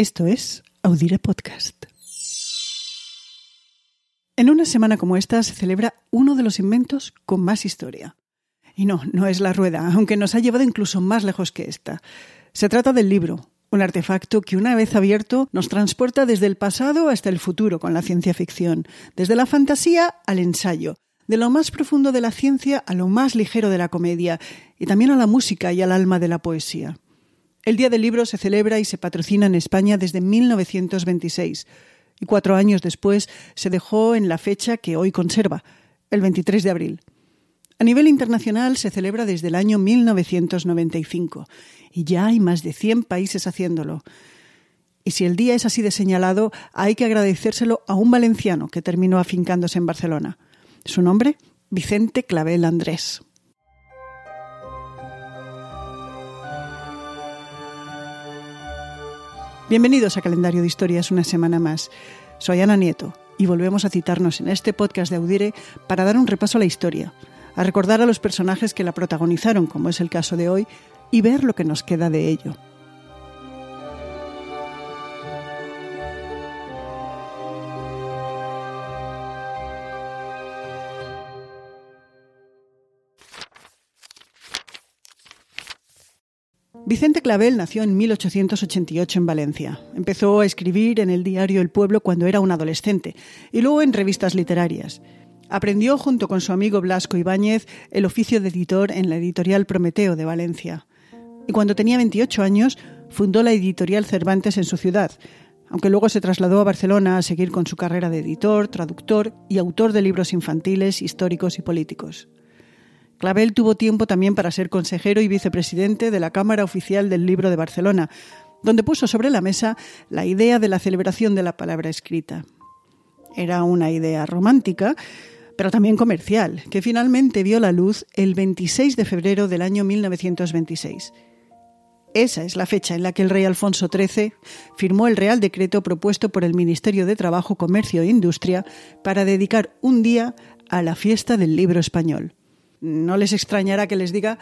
Esto es Audire Podcast. En una semana como esta se celebra uno de los inventos con más historia. Y no, no es la rueda, aunque nos ha llevado incluso más lejos que esta. Se trata del libro, un artefacto que una vez abierto nos transporta desde el pasado hasta el futuro con la ciencia ficción, desde la fantasía al ensayo, de lo más profundo de la ciencia a lo más ligero de la comedia, y también a la música y al alma de la poesía. El Día del Libro se celebra y se patrocina en España desde 1926 y cuatro años después se dejó en la fecha que hoy conserva, el 23 de abril. A nivel internacional se celebra desde el año 1995 y ya hay más de 100 países haciéndolo. Y si el día es así de señalado, hay que agradecérselo a un valenciano que terminó afincándose en Barcelona. Su nombre, Vicente Clavel Andrés. Bienvenidos a Calendario de Historias una semana más. Soy Ana Nieto y volvemos a citarnos en este podcast de Audire para dar un repaso a la historia, a recordar a los personajes que la protagonizaron, como es el caso de hoy, y ver lo que nos queda de ello. Vicente Clavel nació en 1888 en Valencia. Empezó a escribir en el diario El Pueblo cuando era un adolescente y luego en revistas literarias. Aprendió junto con su amigo Blasco Ibáñez el oficio de editor en la editorial Prometeo de Valencia. Y cuando tenía 28 años fundó la editorial Cervantes en su ciudad, aunque luego se trasladó a Barcelona a seguir con su carrera de editor, traductor y autor de libros infantiles, históricos y políticos. Clavel tuvo tiempo también para ser consejero y vicepresidente de la Cámara Oficial del Libro de Barcelona, donde puso sobre la mesa la idea de la celebración de la palabra escrita. Era una idea romántica, pero también comercial, que finalmente vio la luz el 26 de febrero del año 1926. Esa es la fecha en la que el rey Alfonso XIII firmó el Real Decreto propuesto por el Ministerio de Trabajo, Comercio e Industria para dedicar un día a la fiesta del libro español. No les extrañará que les diga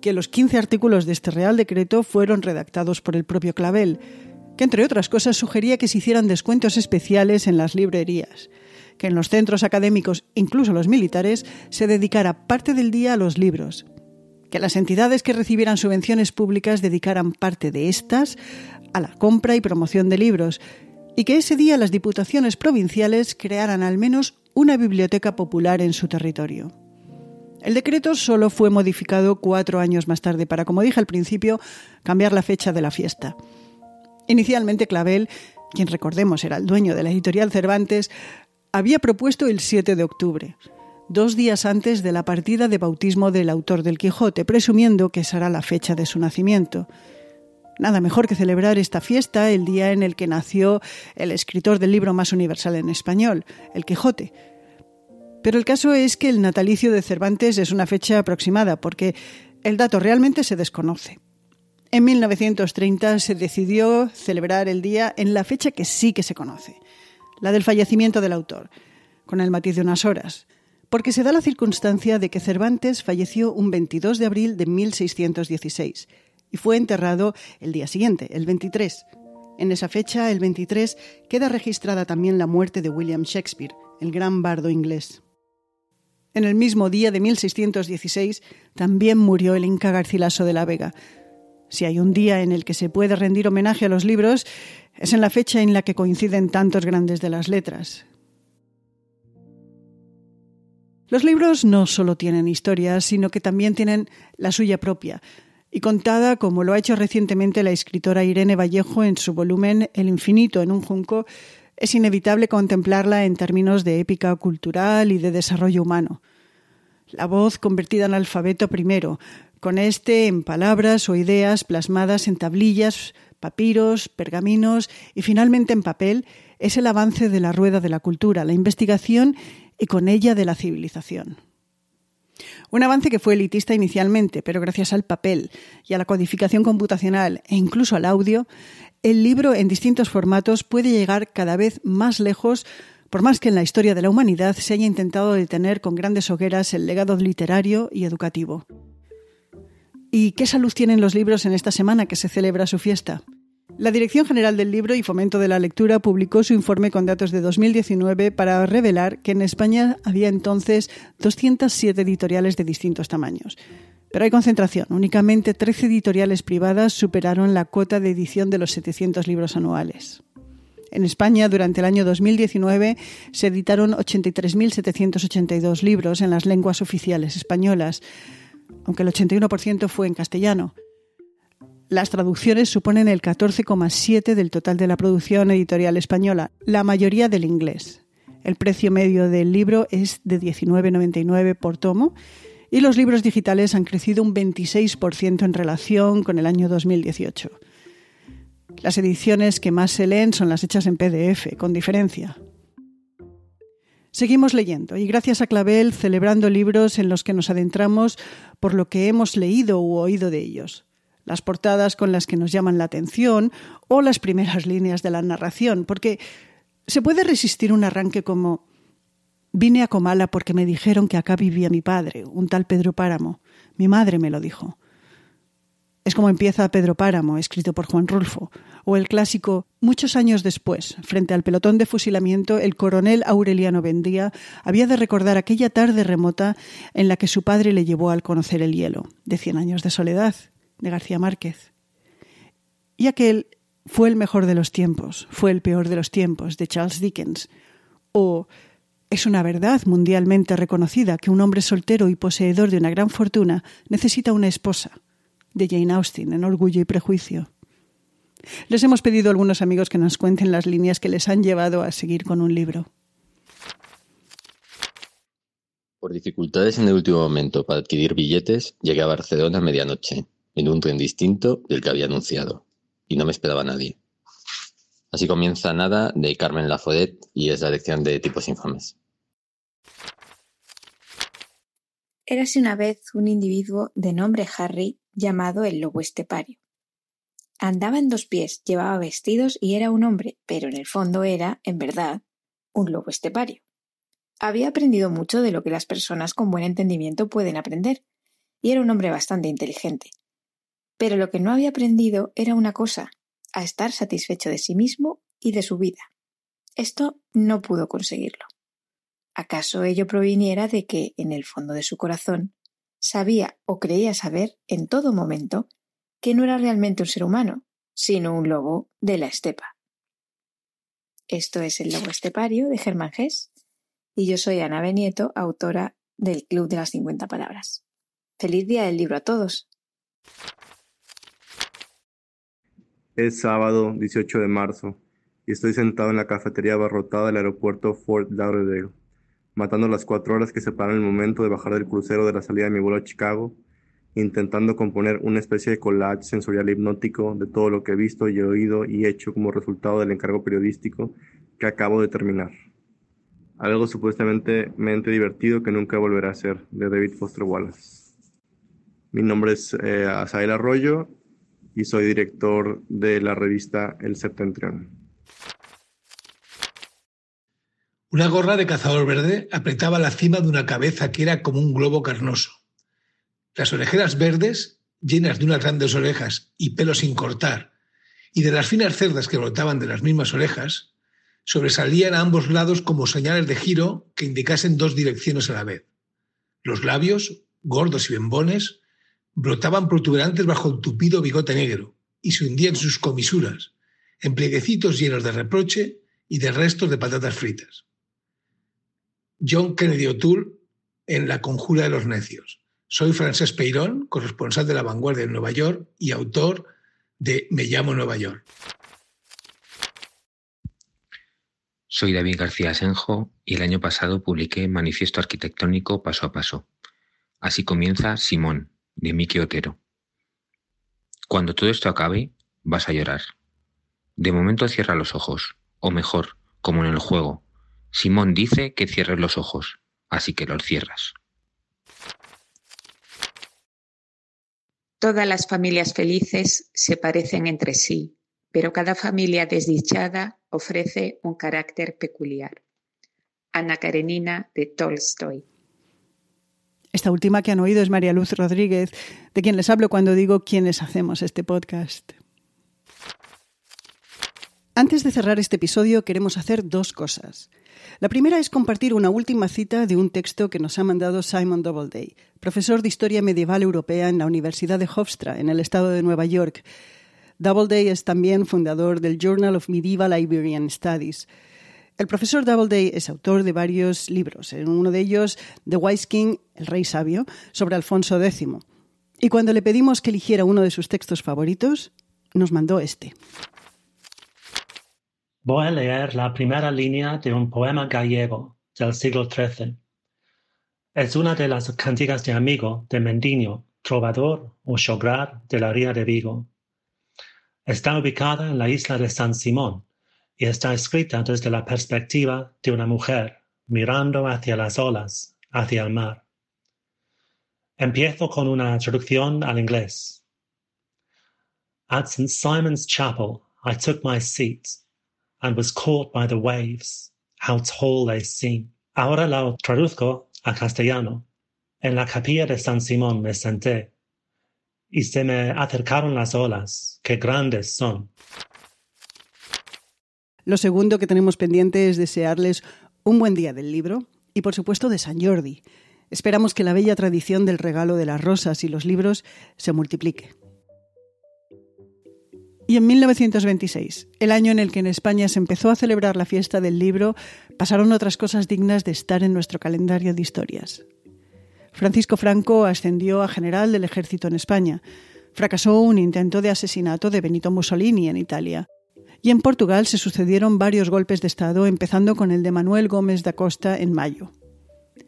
que los 15 artículos de este Real Decreto fueron redactados por el propio Clavel, que entre otras cosas sugería que se hicieran descuentos especiales en las librerías, que en los centros académicos, incluso los militares, se dedicara parte del día a los libros, que las entidades que recibieran subvenciones públicas dedicaran parte de estas a la compra y promoción de libros, y que ese día las diputaciones provinciales crearan al menos una biblioteca popular en su territorio. El decreto solo fue modificado cuatro años más tarde para, como dije al principio, cambiar la fecha de la fiesta. Inicialmente Clavel, quien recordemos era el dueño de la editorial Cervantes, había propuesto el 7 de octubre, dos días antes de la partida de bautismo del autor del Quijote, presumiendo que será la fecha de su nacimiento. Nada mejor que celebrar esta fiesta el día en el que nació el escritor del libro más universal en español, el Quijote, pero el caso es que el natalicio de Cervantes es una fecha aproximada, porque el dato realmente se desconoce. En 1930 se decidió celebrar el día en la fecha que sí que se conoce, la del fallecimiento del autor, con el matiz de unas horas, porque se da la circunstancia de que Cervantes falleció un 22 de abril de 1616 y fue enterrado el día siguiente, el 23. En esa fecha, el 23, queda registrada también la muerte de William Shakespeare, el gran bardo inglés. En el mismo día de 1616 también murió el Inca Garcilaso de la Vega. Si hay un día en el que se puede rendir homenaje a los libros, es en la fecha en la que coinciden tantos grandes de las letras. Los libros no solo tienen historias, sino que también tienen la suya propia, y contada como lo ha hecho recientemente la escritora Irene Vallejo en su volumen El infinito en un junco, es inevitable contemplarla en términos de épica cultural y de desarrollo humano. La voz convertida en alfabeto primero, con este en palabras o ideas plasmadas en tablillas, papiros, pergaminos y finalmente en papel, es el avance de la rueda de la cultura, la investigación y con ella de la civilización. Un avance que fue elitista inicialmente, pero gracias al papel y a la codificación computacional e incluso al audio, el libro en distintos formatos puede llegar cada vez más lejos, por más que en la historia de la humanidad se haya intentado detener con grandes hogueras el legado literario y educativo. ¿Y qué salud tienen los libros en esta semana que se celebra su fiesta? La Dirección General del Libro y Fomento de la Lectura publicó su informe con datos de 2019 para revelar que en España había entonces 207 editoriales de distintos tamaños. Pero hay concentración. Únicamente 13 editoriales privadas superaron la cuota de edición de los 700 libros anuales. En España, durante el año 2019, se editaron 83.782 libros en las lenguas oficiales españolas, aunque el 81% fue en castellano. Las traducciones suponen el 14,7% del total de la producción editorial española, la mayoría del inglés. El precio medio del libro es de 19,99 por tomo y los libros digitales han crecido un 26% en relación con el año 2018. Las ediciones que más se leen son las hechas en PDF, con diferencia. Seguimos leyendo y gracias a Clavel celebrando libros en los que nos adentramos por lo que hemos leído u oído de ellos las portadas con las que nos llaman la atención o las primeras líneas de la narración, porque se puede resistir un arranque como Vine a Comala porque me dijeron que acá vivía mi padre, un tal Pedro Páramo. Mi madre me lo dijo. Es como empieza Pedro Páramo, escrito por Juan Rulfo, o el clásico Muchos años después, frente al pelotón de fusilamiento, el coronel Aureliano Bendía había de recordar aquella tarde remota en la que su padre le llevó al conocer el hielo, de Cien años de soledad, de García Márquez. Y aquel fue el mejor de los tiempos, fue el peor de los tiempos, de Charles Dickens. O es una verdad mundialmente reconocida que un hombre soltero y poseedor de una gran fortuna necesita una esposa, de Jane Austen, en Orgullo y Prejuicio. Les hemos pedido a algunos amigos que nos cuenten las líneas que les han llevado a seguir con un libro. Por dificultades en el último momento para adquirir billetes, llegué a Barcelona a medianoche en un tren distinto del que había anunciado, y no me esperaba nadie. Así comienza Nada de Carmen Laforet y es la lección de tipos infames. Érase una vez un individuo de nombre Harry llamado el lobo estepario. Andaba en dos pies, llevaba vestidos y era un hombre, pero en el fondo era, en verdad, un lobo estepario. Había aprendido mucho de lo que las personas con buen entendimiento pueden aprender, y era un hombre bastante inteligente, pero lo que no había aprendido era una cosa, a estar satisfecho de sí mismo y de su vida. Esto no pudo conseguirlo. ¿Acaso ello proviniera de que, en el fondo de su corazón, sabía o creía saber en todo momento que no era realmente un ser humano, sino un lobo de la estepa? Esto es El Lobo Estepario de Germán Gess y yo soy Ana Benieto, autora del Club de las 50 Palabras. Feliz día del libro a todos. Es sábado 18 de marzo y estoy sentado en la cafetería abarrotada del aeropuerto Fort Lauderdale, matando las cuatro horas que separan el momento de bajar del crucero de la salida de mi vuelo a Chicago, intentando componer una especie de collage sensorial hipnótico de todo lo que he visto y oído y hecho como resultado del encargo periodístico que acabo de terminar. Algo supuestamente divertido que nunca volverá a ser, de David Foster Wallace. Mi nombre es eh, Asael Arroyo y soy director de la revista El Septentrión. Una gorra de cazador verde apretaba la cima de una cabeza que era como un globo carnoso. Las orejeras verdes, llenas de unas grandes orejas y pelo sin cortar, y de las finas cerdas que brotaban de las mismas orejas, sobresalían a ambos lados como señales de giro que indicasen dos direcciones a la vez. Los labios, gordos y bembones, brotaban protuberantes bajo el tupido bigote negro y se hundían sus comisuras, en plieguecitos llenos de reproche y de restos de patatas fritas. John Kennedy O'Toole en La Conjura de los Necios. Soy Francés Peirón, corresponsal de La Vanguardia en Nueva York y autor de Me llamo Nueva York. Soy David García Senjo y el año pasado publiqué Manifiesto Arquitectónico Paso a Paso. Así comienza Simón, de Miki Otero. Cuando todo esto acabe, vas a llorar. De momento cierra los ojos, o mejor, como en el juego. Simón dice que cierres los ojos, así que los cierras. Todas las familias felices se parecen entre sí, pero cada familia desdichada ofrece un carácter peculiar. Ana Karenina de Tolstoy. Esta última que han oído es María Luz Rodríguez, de quien les hablo cuando digo quiénes hacemos este podcast. Antes de cerrar este episodio queremos hacer dos cosas. La primera es compartir una última cita de un texto que nos ha mandado Simon Doubleday, profesor de Historia Medieval Europea en la Universidad de Hofstra, en el estado de Nueva York. Doubleday es también fundador del Journal of Medieval Iberian Studies. El profesor Doubleday es autor de varios libros, en uno de ellos The Wise King, el Rey Sabio, sobre Alfonso X. Y cuando le pedimos que eligiera uno de sus textos favoritos, nos mandó este. Voy a leer la primera línea de un poema gallego del siglo XIII. Es una de las cantigas de amigo de Mendiño, trovador o xograr de la ría de Vigo. Está ubicada en la isla de San Simón y está escrita desde la perspectiva de una mujer mirando hacia las olas, hacia el mar. Empiezo con una traducción al inglés. At St. Simon's Chapel I took my seat and was caught by the waves. How tall they seem. Ahora la traduzco a castellano. En la capilla de San Simón me senté y se me acercaron las olas, qué grandes son. Lo segundo que tenemos pendiente es desearles un buen día del libro y por supuesto de San Jordi. Esperamos que la bella tradición del regalo de las rosas y los libros se multiplique. Y en 1926, el año en el que en España se empezó a celebrar la fiesta del libro, pasaron otras cosas dignas de estar en nuestro calendario de historias. Francisco Franco ascendió a general del ejército en España. Fracasó un intento de asesinato de Benito Mussolini en Italia. Y en Portugal se sucedieron varios golpes de Estado, empezando con el de Manuel Gómez da Costa en mayo.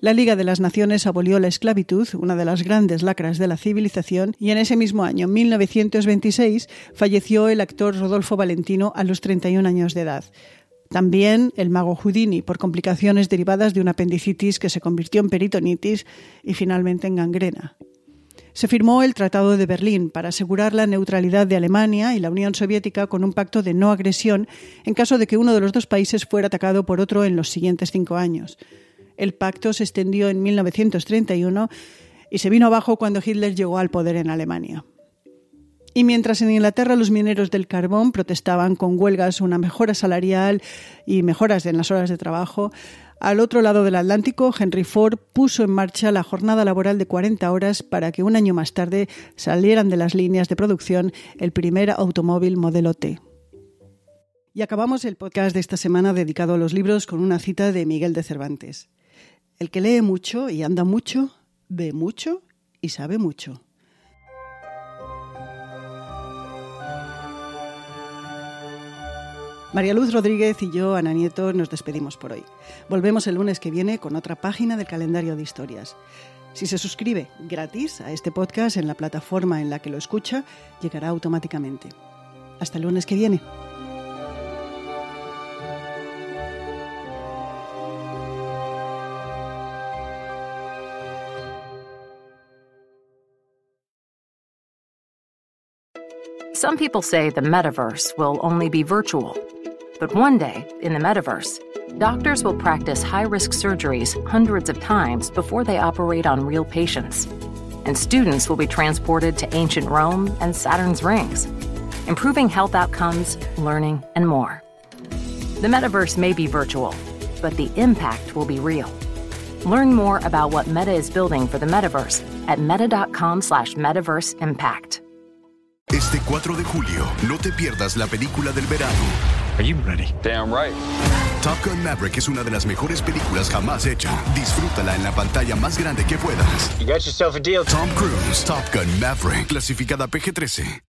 La Liga de las Naciones abolió la esclavitud, una de las grandes lacras de la civilización, y en ese mismo año, 1926, falleció el actor Rodolfo Valentino a los 31 años de edad. También el mago Houdini, por complicaciones derivadas de una apendicitis que se convirtió en peritonitis y finalmente en gangrena. Se firmó el Tratado de Berlín para asegurar la neutralidad de Alemania y la Unión Soviética con un pacto de no agresión en caso de que uno de los dos países fuera atacado por otro en los siguientes cinco años. El pacto se extendió en 1931 y se vino abajo cuando Hitler llegó al poder en Alemania. Y mientras en Inglaterra los mineros del carbón protestaban con huelgas, una mejora salarial y mejoras en las horas de trabajo, al otro lado del Atlántico, Henry Ford puso en marcha la jornada laboral de 40 horas para que un año más tarde salieran de las líneas de producción el primer automóvil modelo T. Y acabamos el podcast de esta semana dedicado a los libros con una cita de Miguel de Cervantes. El que lee mucho y anda mucho, ve mucho y sabe mucho. María Luz Rodríguez y yo, Ana Nieto, nos despedimos por hoy. Volvemos el lunes que viene con otra página del calendario de historias. Si se suscribe gratis a este podcast en la plataforma en la que lo escucha, llegará automáticamente. Hasta el lunes que viene. Some people say the metaverse will only be virtual. But one day, in the metaverse, doctors will practice high risk surgeries hundreds of times before they operate on real patients. And students will be transported to ancient Rome and Saturn's rings, improving health outcomes, learning, and more. The metaverse may be virtual, but the impact will be real. Learn more about what Meta is building for the metaverse at meta.com slash metaverse impact. Este 4 de julio, no te pierdas la película del verano. Are you ready? Damn right. Top Gun Maverick es una de las mejores películas jamás hecha. Disfrútala en la pantalla más grande que puedas. You got yourself a deal. Tom Cruise, Top Gun Maverick, clasificada PG-13.